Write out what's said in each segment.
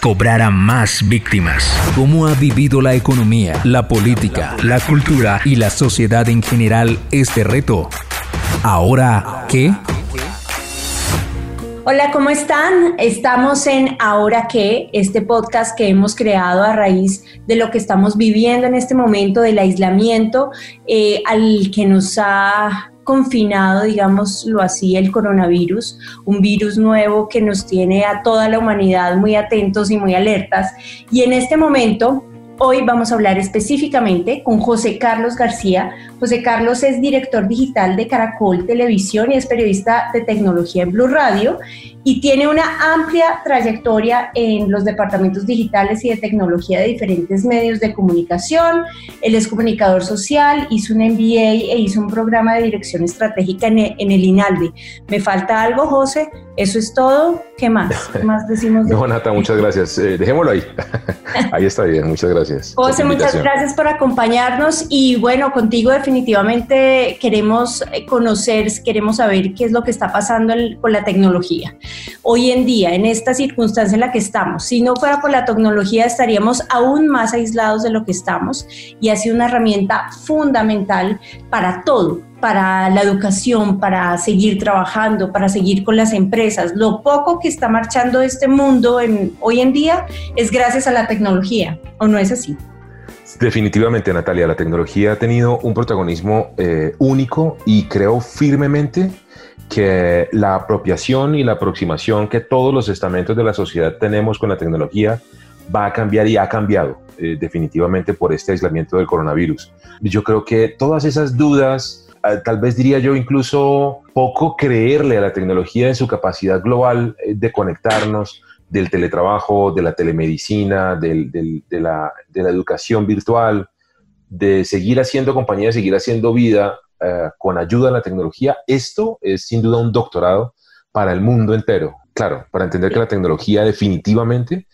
cobrara más víctimas. ¿Cómo ha vivido la economía, la política, la cultura y la sociedad en general este reto? ¿Ahora qué? Hola, ¿cómo están? Estamos en Ahora qué, este podcast que hemos creado a raíz de lo que estamos viviendo en este momento del aislamiento eh, al que nos ha confinado, digámoslo así, el coronavirus, un virus nuevo que nos tiene a toda la humanidad muy atentos y muy alertas. Y en este momento, hoy vamos a hablar específicamente con José Carlos García. José Carlos es director digital de Caracol Televisión y es periodista de tecnología en Blue Radio y tiene una amplia trayectoria en los departamentos digitales y de tecnología de diferentes medios de comunicación. Él es comunicador social, hizo un MBA e hizo un programa de dirección estratégica en el, en INALDE. ¿Me falta algo, José? ¿Eso es todo? ¿Qué más? ¿Qué más decimos? no, Nata, muchas gracias. Eh, dejémoslo ahí. ahí está bien, muchas gracias. José, muchas gracias por acompañarnos y bueno, contigo definitivamente queremos eh, conocer, queremos saber qué es lo que está pasando con la tecnología hoy en día, en esta circunstancia en la que estamos. Si no fuera por la tecnología, estaríamos aún más aislados de lo que estamos y ha sido una herramienta fundamental para todo, para la educación, para seguir trabajando, para seguir con las empresas. Lo poco que está marchando este mundo en, hoy en día es gracias a la tecnología, ¿o no es así? Definitivamente, Natalia, la tecnología ha tenido un protagonismo eh, único y creo firmemente que la apropiación y la aproximación que todos los estamentos de la sociedad tenemos con la tecnología va a cambiar y ha cambiado eh, definitivamente por este aislamiento del coronavirus. Yo creo que todas esas dudas, tal vez diría yo incluso poco creerle a la tecnología en su capacidad global eh, de conectarnos, del teletrabajo, de la telemedicina, de, la, de educación virtual, de seguir haciendo compañía, seguir haciendo vida, eh, con ayuda de la tecnología, esto es sin duda un doctorado para el mundo entero. Claro, para entender que la tecnología definitivamente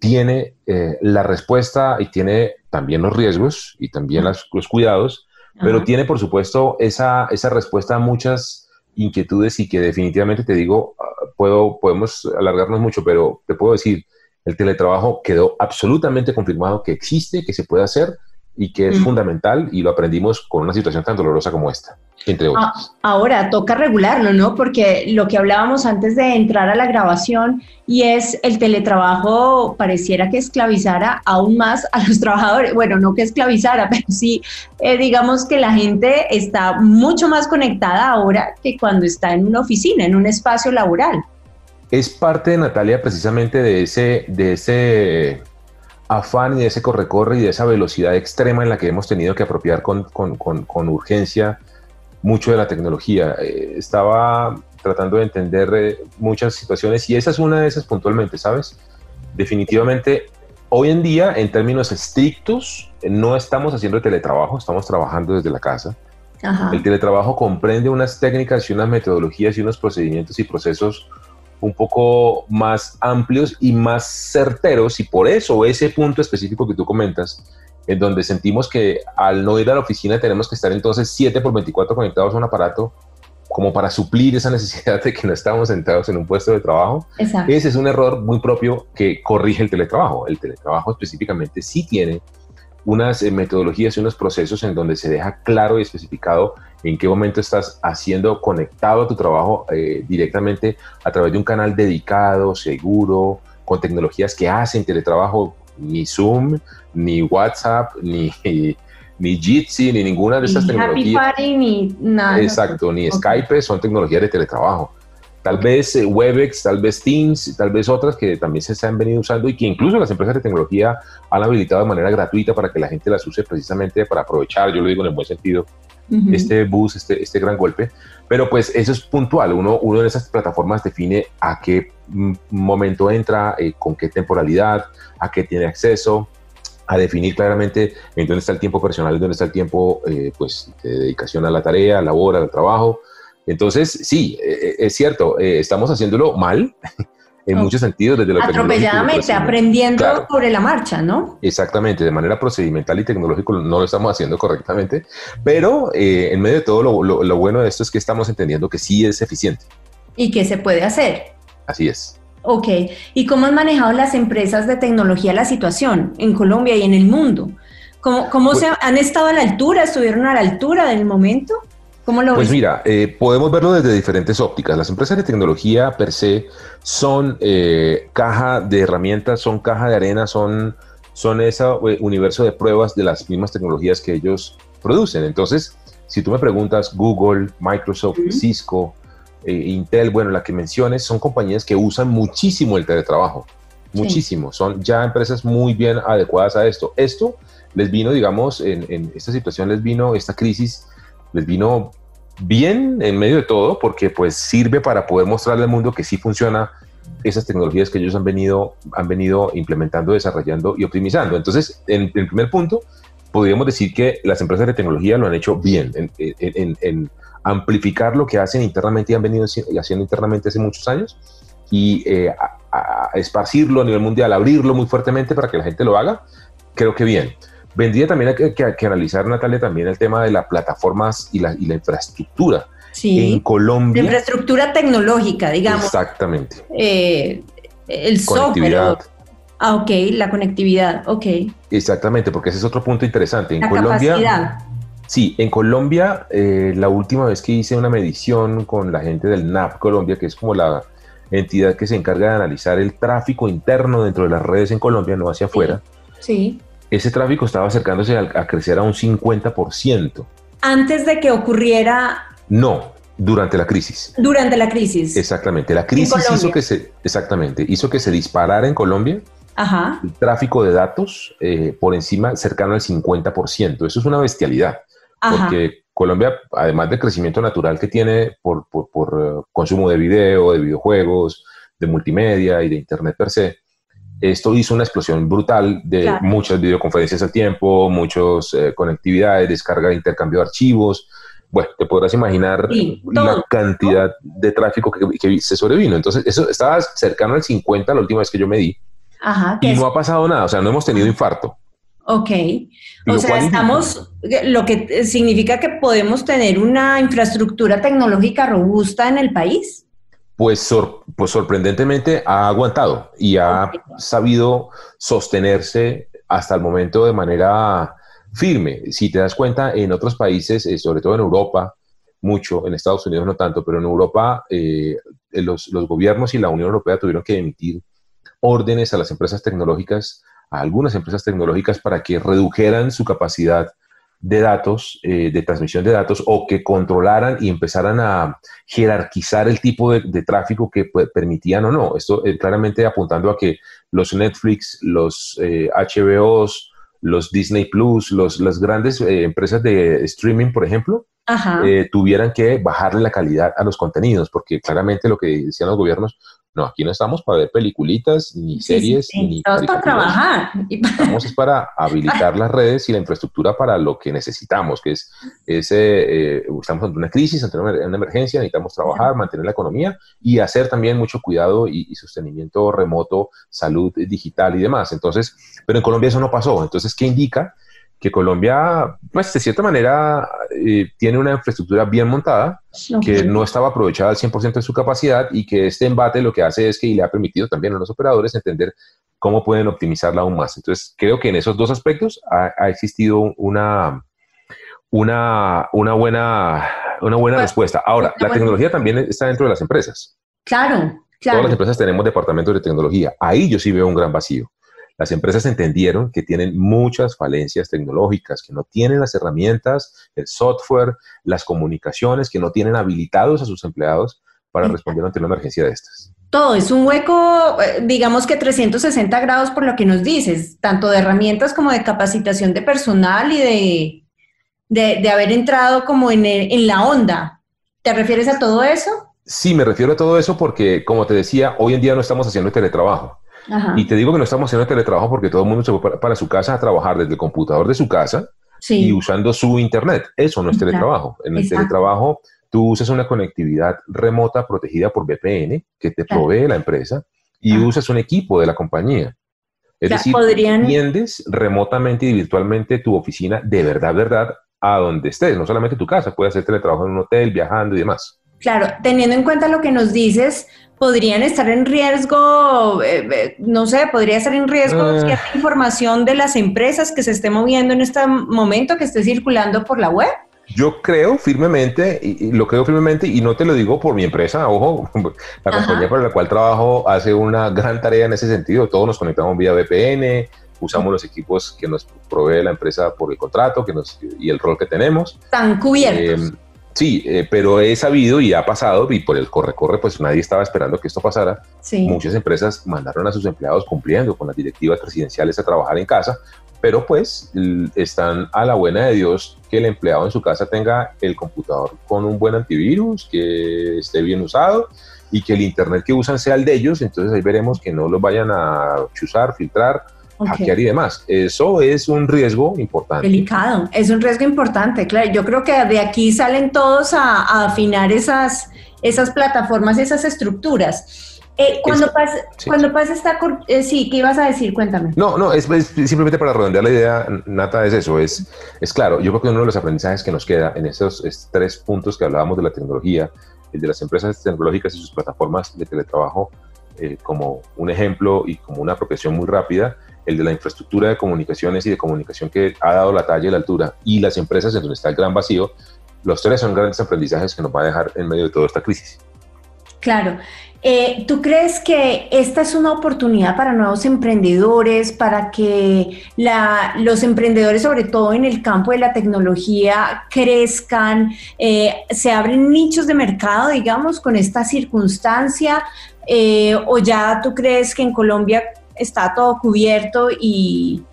tiene eh, la respuesta y tiene también los riesgos y también los cuidados, pero tiene por supuesto esa, esa respuesta a muchas inquietudes y que definitivamente te digo, ah, puedo, podemos alargarnos mucho, pero te puedo decir, el teletrabajo quedó absolutamente confirmado que existe, que se puede hacer y que es fundamental y lo aprendimos con una situación tan dolorosa como esta, entre otras. Ah, ahora toca regularlo, ¿no? Porque lo que hablábamos antes de entrar a la grabación y es el teletrabajo pareciera que esclavizara aún más a los trabajadores. Bueno, no que esclavizara, pero sí, eh, digamos que la gente está mucho más conectada ahora que cuando está en una oficina, en un espacio laboral. Es parte, Natalia, precisamente de ese, de ese afán y de ese corre-corre y de esa velocidad extrema en la que hemos tenido que apropiar con, urgencia mucho de la tecnología. Eh, estaba tratando de entender eh, muchas situaciones y esa es una de esas puntualmente, ¿sabes? Definitivamente, hoy en día, en términos estrictos, no estamos haciendo teletrabajo, estamos trabajando desde la casa. El teletrabajo comprende unas técnicas y unas metodologías y unos procedimientos y procesos un poco más amplios y más certeros y por eso ese punto específico que tú comentas, en donde sentimos que al no ir a la oficina tenemos que estar entonces 7 por 24 conectados a un aparato como para suplir esa necesidad de que no estamos sentados en un puesto de trabajo. Ese es un error muy propio que corrige el teletrabajo. El teletrabajo específicamente sí tiene unas eh, metodologías y unos procesos en donde se deja claro y especificado en qué momento estás haciendo conectado a tu trabajo eh, directamente a través de un canal dedicado, seguro, con tecnologías que hacen teletrabajo, ni Zoom, ni WhatsApp, ni, ni Jitsi, ni ninguna de esas tecnologías. Happy Party, ni nada. Exacto, ni Skype son tecnologías de teletrabajo. Tal vez eh, Webex, tal vez Teams, tal vez otras que también se han venido usando y que incluso las empresas de tecnología han habilitado de manera gratuita para que la gente las use precisamente para aprovechar, yo lo digo en el buen sentido, este bus, este, este gran golpe. Pero pues eso es puntual. Uno, uno de esas plataformas define a qué momento entra, eh, con qué temporalidad, a qué tiene acceso. a definir claramente en dónde está el tiempo personal y dónde está el tiempo eh, pues, de dedicación a la tarea, a la labor, al trabajo. Entonces, sí, eh, eh, es cierto, estamos haciéndolo mal en muchos sentidos desde lo Atropelladamente, aprendiendo sobre la marcha, ¿no? Exactamente, de manera procedimental y tecnológico no lo estamos haciendo correctamente, pero en medio de todo lo, lo bueno de esto es que estamos entendiendo que sí es eficiente. Y que se puede hacer. Así es. Ok, ¿y cómo han manejado las empresas de tecnología la situación en Colombia y en el mundo? ¿Cómo, cómo se han estado a la altura? ¿Estuvieron a la altura del momento? ¿Cómo lo pues mira, eh, podemos verlo desde diferentes ópticas. Las empresas de tecnología per se son eh, caja de herramientas, son caja de arena, son, son ese eh, universo de pruebas de las mismas tecnologías que ellos producen. Entonces, si tú me preguntas, Google, Microsoft, Cisco, eh, Intel, bueno, la que menciones, son compañías que usan muchísimo el teletrabajo, muchísimo, son ya empresas muy bien adecuadas a esto. Esto les vino, digamos, en, esta situación les vino, esta crisis les vino bien en medio de todo, porque pues sirve para poder mostrarle al mundo que sí funciona esas tecnologías que ellos han venido, han venido implementando, desarrollando y optimizando. Entonces, en, el primer punto, podríamos decir que las empresas de tecnología lo han hecho bien en, amplificar lo que hacen internamente y han venido haciendo internamente hace muchos años y eh, esparcirlo a nivel mundial, abrirlo muy fuertemente para que la gente lo haga, creo que bien. Vendría también a que, analizar, Natalia, también el tema de las plataformas y la, y la infraestructura. Sí. En Colombia. La infraestructura tecnológica, digamos. Exactamente. Eh, el software. Ah, ok, la conectividad, ok. Exactamente, porque ese es otro punto interesante. En Colombia. Capacidad Sí, en Colombia, eh, la última vez que hice una medición con la gente del NAP Colombia, que es como la entidad que se encarga de analizar el tráfico interno dentro de las redes en Colombia, no hacia afuera. Sí. Ese tráfico estaba acercándose a, crecer a un 50%. Antes de que ocurriera... No, durante la crisis. Durante la crisis. Exactamente. La crisis hizo que se, exactamente, hizo que se disparara en Colombia el tráfico de datos eh, por encima, cercano al 50%. Eso es una bestialidad porque Colombia, además del crecimiento natural que tiene por, eh, consumo de video, de videojuegos, de multimedia y de Internet per se, esto hizo una explosión brutal de muchas videoconferencias al tiempo, muchas eh, conectividades, descarga de intercambio de archivos. Bueno, te podrás imaginar la cantidad de tráfico que, se sobrevino. Entonces, eso estaba cercano al 50 la última vez que yo medí. y no ha pasado nada, o sea, no hemos tenido infarto. Ok. O sea, estamos, lo que significa que podemos tener una infraestructura tecnológica robusta en el país. Pues, pues sorprendentemente ha aguantado y ha sabido sostenerse hasta el momento de manera firme. Si te das cuenta, en otros países, eh, sobre todo en Europa, mucho, en Estados Unidos no tanto, pero en Europa eh, los, los gobiernos y la Unión Europea tuvieron que emitir órdenes a las empresas tecnológicas a algunas empresas tecnológicas para que redujeran su capacidad de datos, eh, de transmisión de datos, o que controlaran y empezaran a jerarquizar el tipo de, tráfico que permitían o no. Esto eh, claramente apuntando a que los Netflix, los HBOs, eh, los Disney Plus, los, las grandes empresas de streaming, por ejemplo, tuvieran que bajarle la calidad a los contenidos, porque claramente lo que decían los gobiernos, no, aquí no estamos para ver peliculitas, ni series, ni. Estamos para trabajar. Estamos es para habilitar las redes y la infraestructura para lo que necesitamos, que es ese. Eh, estamos ante una crisis, ante una, emergencia, necesitamos trabajar, mantener la economía y hacer también mucho cuidado y, y, sostenimiento remoto, salud digital y demás. Entonces, pero en Colombia eso no pasó. Entonces, ¿qué indica? Que Colombia, pues de cierta manera, eh, tiene una infraestructura bien montada, que no estaba aprovechada al 100% de su capacidad y que este embate lo que hace es que le ha permitido también a los operadores entender cómo pueden optimizarla aún más. Entonces, creo que en esos dos aspectos ha, existido una, una, una buena, una buena pues, respuesta. Ahora, la tecnología también está dentro de las empresas. Claro, claro. Todas las empresas tenemos departamentos de tecnología. Ahí yo sí veo un gran vacío. Las empresas entendieron que tienen muchas falencias tecnológicas, que no tienen las herramientas, el software, las comunicaciones, que no tienen habilitados a sus empleados para responder ante una emergencia de estas. Todo es un hueco, eh, digamos que 360 grados por lo que nos dices, tanto de herramientas como de capacitación de personal y de, de, haber entrado como en, en la onda. ¿Te refieres a todo eso? Sí, me refiero a todo eso porque, como te decía, hoy en día no estamos haciendo teletrabajo. Y te digo que no estamos haciendo teletrabajo porque todo el mundo se va para, su casa a trabajar desde el computador de su casa y usando su internet. Eso no es teletrabajo. En el teletrabajo tú usas una conectividad remota protegida por VPN que te provee la empresa y usas un equipo de la compañía. Es decir, podrían... remotamente y virtualmente tu oficina de verdad, verdad, a donde estés, no solamente tu casa, puedes hacer teletrabajo en un hotel, viajando y demás. Claro, teniendo en cuenta lo que nos dices, podrían estar en riesgo, eh, eh, no sé, podría estar en riesgo uh, cierta información de las empresas que se esté moviendo en este momento, que esté circulando por la web. Yo creo firmemente, y, lo creo firmemente, y no te lo digo por mi empresa, ojo, la compañía para la cual trabajo hace una gran tarea en ese sentido. Todos nos conectamos vía VPN, usamos los equipos que nos provee la empresa por el contrato que nos, y el rol que tenemos. Están cubiertos. Eh, sí, eh, pero he sabido y ha pasado, y por el corre-corre, pues nadie estaba esperando que esto pasara. Muchas empresas mandaron a sus empleados cumpliendo con las directivas presidenciales a trabajar en casa, pero pues están a la buena de Dios que el empleado en su casa tenga el computador con un buen antivirus, que esté bien usado y que el internet que usan sea el de ellos, entonces ahí veremos que no los vayan a chuzar, filtrar, hackear y demás. Eso es un riesgo importante. Delicado, es un riesgo importante, claro. Yo creo que de aquí salen todos a, a afinar esas, esas plataformas, esas estructuras. Eh, cuando, pase, cuando pase esta... Eh, sí, ¿qué ibas a decir? Cuéntame. No, no, es, simplemente para redondear la idea, Nata, es eso, es, es claro, yo creo que uno de los aprendizajes que nos queda en esos tres puntos que hablábamos de la tecnología, el de las empresas tecnológicas y sus plataformas de teletrabajo eh, como un ejemplo y como una apropiación muy rápida, el de la infraestructura de comunicaciones y de comunicación que ha dado la talla y la altura, y las empresas en donde está el gran vacío, los tres son grandes aprendizajes que nos va a dejar en medio de toda esta crisis. Claro. Eh, ¿Tú crees que esta es una oportunidad para nuevos emprendedores, para que los emprendedores, sobre todo en el campo de la tecnología, crezcan, eh, se abren nichos de mercado, digamos, con esta circunstancia? Eh, ¿O ya tú crees que en Colombia está todo cubierto y,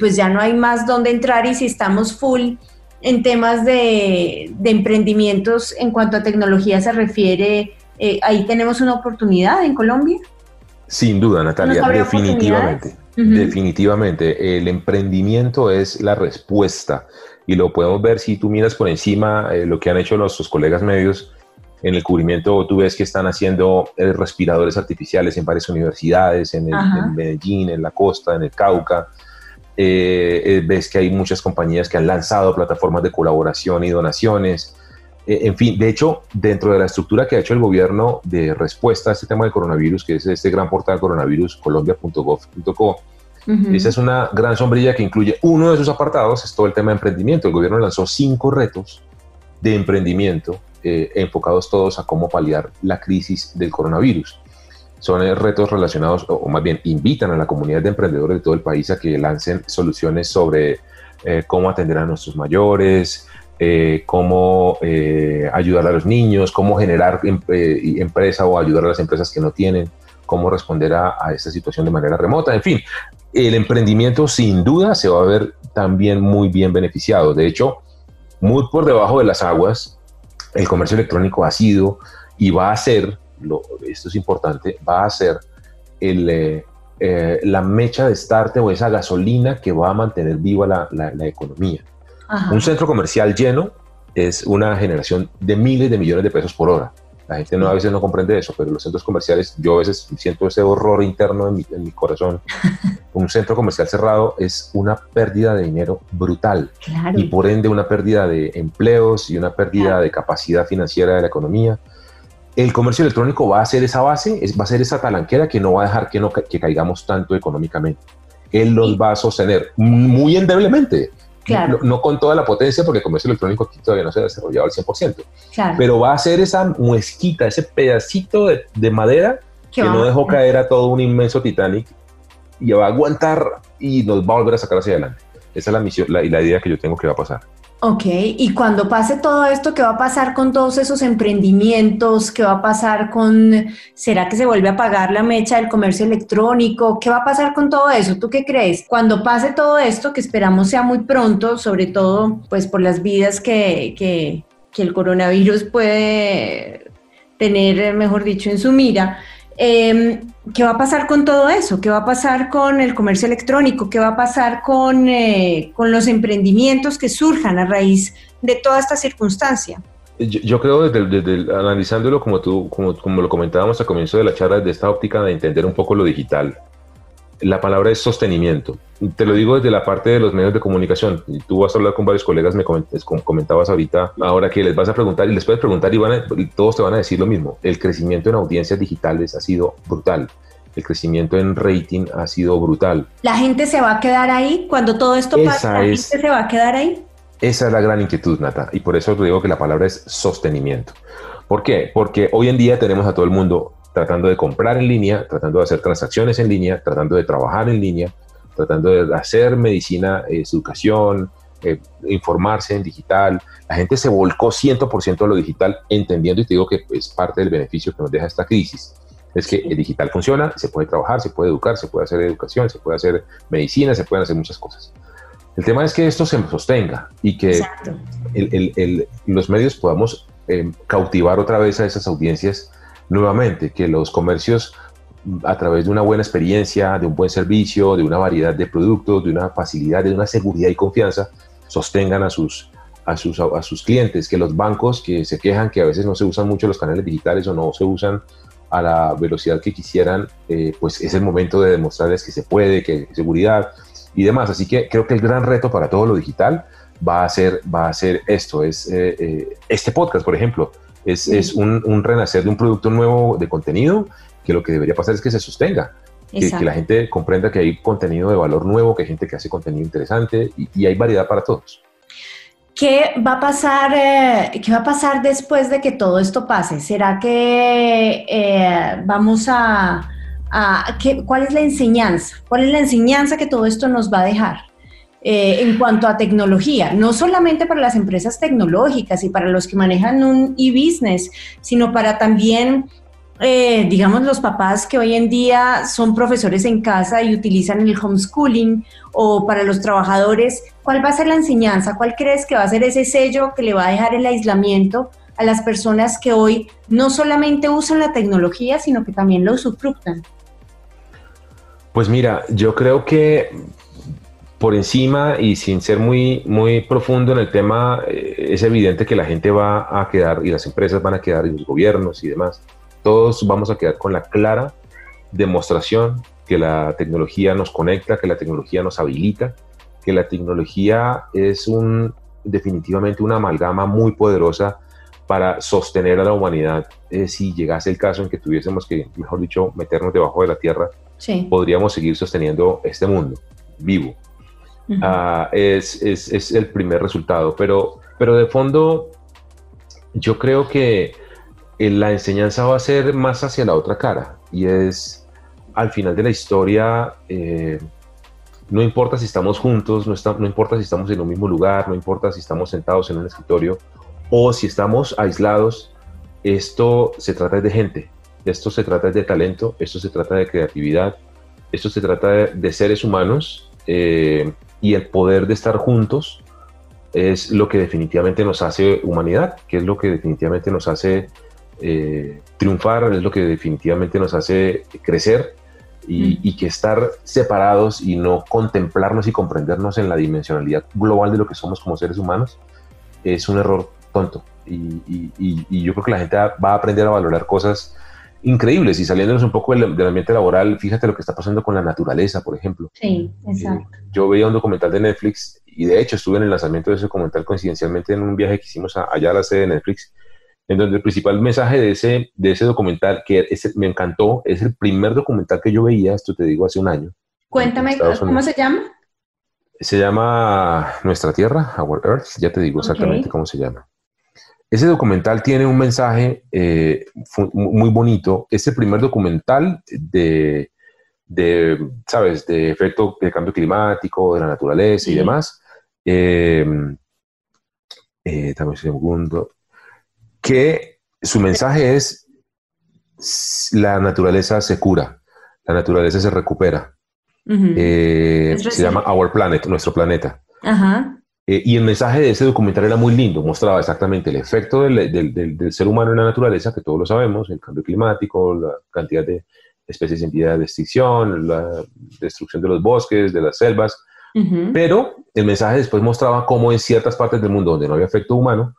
pues ya no hay más dónde entrar y si estamos full en temas de, de emprendimientos en cuanto a tecnología se refiere? Eh, ahí tenemos una oportunidad en Colombia. Sin duda, Natalia, definitivamente. Definitivamente, el emprendimiento es la respuesta y lo podemos ver si tú miras por encima eh, lo que han hecho nuestros colegas medios en el cubrimiento. Tú ves que están haciendo eh, respiradores artificiales en varias universidades, en, Medellín, en la costa, en el Cauca. ves que hay muchas compañías que han lanzado plataformas de colaboración y donaciones. Eh, en fin, de hecho, dentro de la estructura que ha hecho el gobierno de respuesta a este tema del coronavirus, que es este gran portal coronavirus colombia.gov.co, esa es una gran sombrilla que incluye uno de sus apartados, es todo el tema de emprendimiento. El gobierno lanzó cinco retos de emprendimiento eh, enfocados todos a cómo paliar la crisis del coronavirus. Son eh, retos relacionados, o, más bien invitan a la comunidad de emprendedores de todo el país a que lancen soluciones sobre cómo atender a nuestros mayores, eh, cómo eh, ayudar a los niños, cómo generar em, eh, empresa o ayudar a las empresas que no tienen, cómo responder a, esta situación de manera remota. En fin, el emprendimiento sin duda se va a ver también muy bien beneficiado. De hecho, muy por debajo de las aguas, el comercio electrónico ha sido y va a ser, lo, esto es importante, va a ser el, la mecha de start o esa gasolina que va a mantener viva la, la economía. Un centro comercial lleno es una generación de miles de millones de pesos por hora. La gente no, a veces no comprende eso, pero los centros comerciales, yo a veces siento ese horror interno en mi, corazón. Un centro comercial cerrado es una pérdida de dinero brutal y por ende una pérdida de empleos y una pérdida de capacidad financiera de la economía. El comercio electrónico va a ser esa base, va a ser esa talanquera que no va a dejar que, no, que caigamos tanto económicamente. Él los va a sostener muy endeblemente no, con toda la potencia, porque el comercio electrónico aquí todavía no se ha desarrollado al 100%. Pero va a ser esa muesquita, ese pedacito de, madera que no dejó caer a todo un inmenso Titanic y va a aguantar y nos va a volver a sacar hacia adelante. Esa es la misión y la idea que yo tengo que va a pasar. Ok, y cuando pase todo esto, ¿qué va a pasar con todos esos emprendimientos? ¿Qué va a pasar con, será que se vuelve a pagar la mecha del comercio electrónico? ¿Qué va a pasar con todo eso? ¿Tú qué crees? Cuando pase todo esto, que esperamos sea muy pronto, sobre todo pues por las vidas que, que, que el coronavirus puede tener, mejor dicho, en su mira, Em, ¿Qué va a pasar con todo eso? ¿Qué va a pasar con el comercio electrónico? ¿Qué va a pasar con, eh, con los emprendimientos que surjan a raíz de toda esta circunstancia? Yo, creo, desde, analizándolo como tú, como, como lo comentábamos al comienzo de la charla, desde esta óptica de entender un poco lo digital, la palabra es sostenimiento. Te lo digo desde la parte de los medios de comunicación. Y tú vas a hablar con varios colegas, me comentabas ahorita, ahora que les vas a preguntar y les puedes preguntar y, van todos te van a decir lo mismo. El crecimiento en audiencias digitales ha sido brutal. El crecimiento en rating ha sido brutal. ¿La gente se va a quedar ahí? Cuando todo esto pasa, ¿la gente se va a quedar ahí? Esa es la gran inquietud, Nata. Y por eso te digo que la palabra es sostenimiento. ¿Por qué? Porque hoy en día tenemos a todo el mundo tratando de comprar en línea, tratando de hacer transacciones en línea, tratando de trabajar en línea, tratando de hacer medicina, eh, educación, eh, informarse en digital. La gente se volcó 100% a lo digital, entendiendo, y te digo que es parte del beneficio que nos deja esta crisis, es que el digital funciona, se puede trabajar, se puede educar, se puede hacer educación, se puede hacer medicina, se pueden hacer muchas cosas. El tema es que esto se sostenga y que los medios podamos eh, cautivar otra vez a esas audiencias nuevamente, que los comercios a través de una buena experiencia, de un buen servicio, de una variedad de productos, de una facilidad, de una seguridad y confianza, sostengan a sus, a sus, a sus clientes, que los bancos que se quejan que a veces no se usan mucho los canales digitales o no se usan a la velocidad que quisieran, eh, pues es el momento de demostrarles que se puede, que hay seguridad y demás. Así que creo que el gran reto para todo lo digital va a ser, va a ser esto, es eh, eh, este podcast, por ejemplo es, un, renacer de un producto nuevo de contenido que lo que debería pasar es que se sostenga. Que, la gente comprenda que hay contenido de valor nuevo, que hay gente que hace contenido interesante y, hay variedad para todos. ¿Qué va a pasar? Eh, ¿Qué va a pasar después de que todo esto pase? ¿Será que eh, vamos a, a cuál es la enseñanza? ¿Cuál es la enseñanza que todo esto nos va a dejar? Eh, en cuanto a tecnología, no solamente para las empresas tecnológicas y para los que manejan un e-business, sino para también, eh, digamos, los papás que hoy en día son profesores en casa y utilizan el homeschooling, o para los trabajadores, ¿cuál va a ser la enseñanza? ¿Cuál crees que va a ser ese sello que le va a dejar el aislamiento a las personas que hoy no solamente usan la tecnología, sino que también lo usufructan? Pues mira, yo creo que por encima y sin ser muy, muy profundo en el tema, eh, es evidente que la gente va a quedar y las empresas van a quedar y los gobiernos y demás, todos vamos a quedar con la clara demostración que la tecnología nos conecta, que la tecnología nos habilita, que la tecnología es un definitivamente una amalgama muy poderosa para sostener a la humanidad. Eh, si llegase el caso en que tuviésemos que, mejor dicho, meternos debajo de la tierra, podríamos seguir sosteniendo este mundo vivo. Ah, es, es, es, el primer resultado. Pero, pero de fondo, yo creo que eh, la enseñanza va a ser más hacia la otra cara. Y es al final de la historia, eh, no importa si estamos juntos, no, no importa si estamos en un mismo lugar, no importa si estamos sentados en un escritorio o si estamos aislados, esto se trata de gente, esto se trata de talento, esto se trata de creatividad, esto se trata de, seres humanos eh, y el poder de estar juntos es lo que definitivamente nos hace humanidad, que es lo que definitivamente nos hace eh, triunfar, es lo que definitivamente nos hace crecer y, y, que estar separados y no contemplarnos y comprendernos en la dimensionalidad global de lo que somos como seres humanos es un error tonto. Y, y, y yo creo que la gente va a aprender a valorar cosas increíbles y saliéndonos un poco del, ambiente laboral, fíjate lo que está pasando con la naturaleza, por ejemplo. Sí, exacto. Eh, yo veía un documental de Netflix y de hecho estuve en el lanzamiento de ese documental coincidencialmente en un viaje que hicimos allá a la sede de Netflix, en donde el principal mensaje de ese, de ese documental, que me encantó, es el primer documental que yo veía, esto te digo, hace un año. Cuéntame, ¿cómo se llama? Se llama Nuestra Tierra, Our Earth, ya te digo exactamente cómo se llama. Ese documental tiene un mensaje eh, muy bonito. Es el primer documental de, ¿sabes?, de efecto del cambio climático, de la naturaleza y demás. Em, eh, un segundo. Que su mensaje es, la naturaleza se cura, la naturaleza se recupera. Eh, se llama Our Planet, nuestro planeta. Eh, y el mensaje de ese documental era muy lindo, mostraba exactamente el efecto del, del, del, ser humano en la naturaleza, que todos lo sabemos, el cambio climático, la cantidad de especies en vía de extinción, la destrucción de los bosques, de las selvas, pero el mensaje después mostraba cómo en ciertas partes del mundo donde no había efecto humano,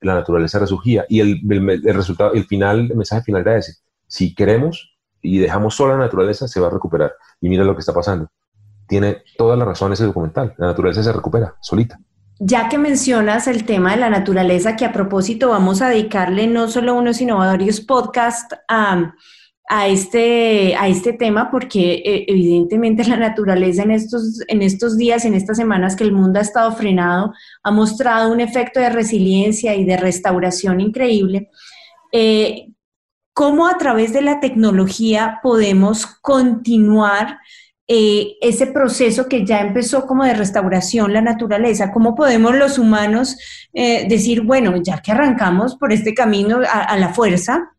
la naturaleza resurgía. Y el, el, resultado, el final, el mensaje final era ese. Si queremos y dejamos sola la naturaleza, se va a recuperar. Y mira lo que está pasando. Tiene toda la razón ese documental. La naturaleza se recupera solita. Ya que mencionas el tema de la naturaleza, que a propósito vamos a dedicarle no solo unos innovadores podcast a, este, a este tema, porque eh, evidentemente la naturaleza en estos, en estos días, en estas semanas que el mundo ha estado frenado, ha mostrado un efecto de resiliencia y de restauración increíble. Eh, ¿Cómo a través de la tecnología podemos continuar eh, ese proceso que ya empezó como de restauración la naturaleza, cómo podemos los humanos eh, decir, bueno, ya que arrancamos por este camino a, la fuerza,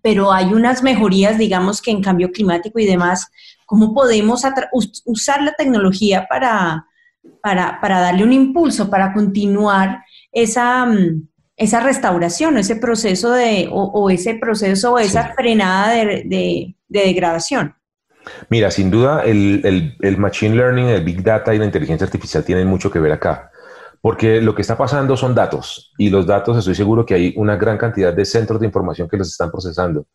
pero hay unas mejorías, digamos que en cambio climático y demás, ¿cómo podemos usar la tecnología para, para, para, darle un impulso, para continuar esa, mm, esa restauración, ese proceso de, o, ese proceso o esa frenada de degradación? Mira, sin duda el, Machine Learning, el Big Data y la inteligencia artificial tienen mucho que ver acá, porque lo que está pasando son datos y los datos estoy seguro que hay una gran cantidad de centros de información que los están procesando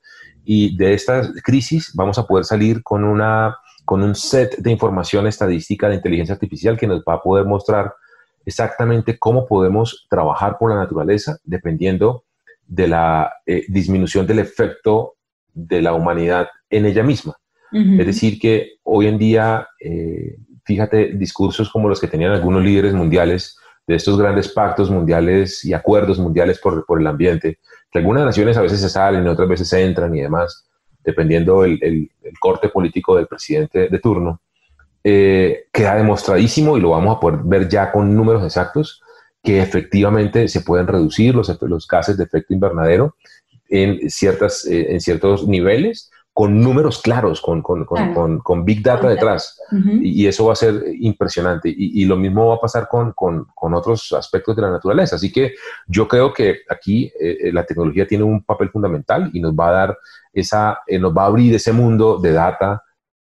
y de esta crisis vamos a poder salir con, una, con un set de información estadística de inteligencia artificial que nos va a poder mostrar exactamente cómo podemos trabajar por la naturaleza dependiendo de la eh, disminución del efecto de la humanidad en ella misma. Es decir, que hoy en día, eh, fíjate, discursos como los que tenían algunos líderes mundiales de estos grandes pactos mundiales y acuerdos mundiales por, por el ambiente, que algunas naciones a veces se salen y otras veces se entran y demás, dependiendo el, el, corte político del presidente de turno, eh, queda demostradísimo y lo vamos a poder ver ya con números exactos que efectivamente se pueden reducir los, los gases de efecto invernadero en, ciertas, eh, en ciertos niveles con números claros, con, con, con, con Big Data detrás. y, eso va a ser impresionante. Y, y lo mismo va a pasar con, otros aspectos de la naturaleza. Así que yo creo que aquí eh, eh, la tecnología tiene un papel fundamental y nos va a dar esa, eh, nos va a abrir ese mundo de data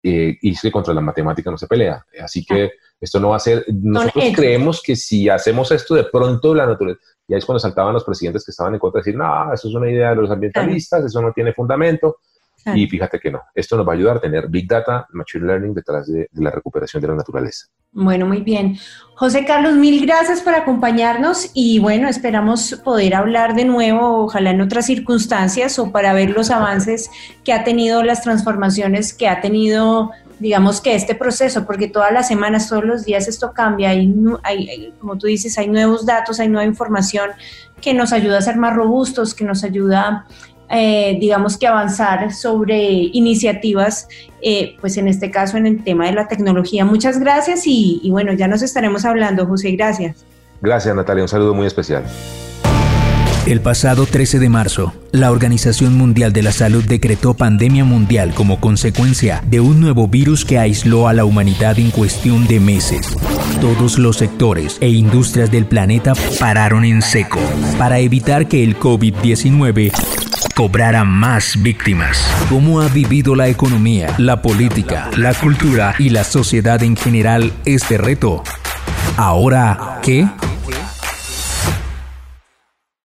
y que contra la matemática no se pelea. Así que esto no va a ser, nosotros creemos que si hacemos esto de pronto la naturaleza, y ahí es cuando saltaban los presidentes que estaban en contra de decir, no, eso es una idea de los ambientalistas, eso no tiene fundamento. Y fíjate que no, esto nos va a ayudar a tener Big Data, Machine Learning detrás de, la recuperación de la naturaleza. Bueno, muy bien. José Carlos, mil gracias por acompañarnos y bueno, esperamos poder hablar de nuevo, ojalá en otras circunstancias o para ver los avances que ha tenido, las transformaciones que ha tenido, digamos que este proceso, porque todas las semanas, todos los días esto cambia, hay, hay, como tú dices, hay nuevos datos, hay nueva información que nos ayuda a ser más robustos, que nos ayuda eh, digamos que avanzar sobre iniciativas, eh, pues en este caso en el tema de la tecnología. Muchas gracias y, y bueno, ya nos estaremos hablando, José, gracias. Gracias, Natalia, un saludo muy especial. El pasado 13 de marzo, la Organización Mundial de la Salud decretó pandemia mundial como consecuencia de un nuevo virus que aisló a la humanidad en cuestión de meses. Todos los sectores e industrias del planeta pararon en seco para evitar que el COVID-19 cobrara más víctimas. ¿Cómo ha vivido la economía, la política, la cultura y la sociedad en general este reto? Ahora, ¿qué?